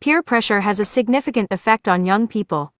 Peer pressure has a significant effect on young people.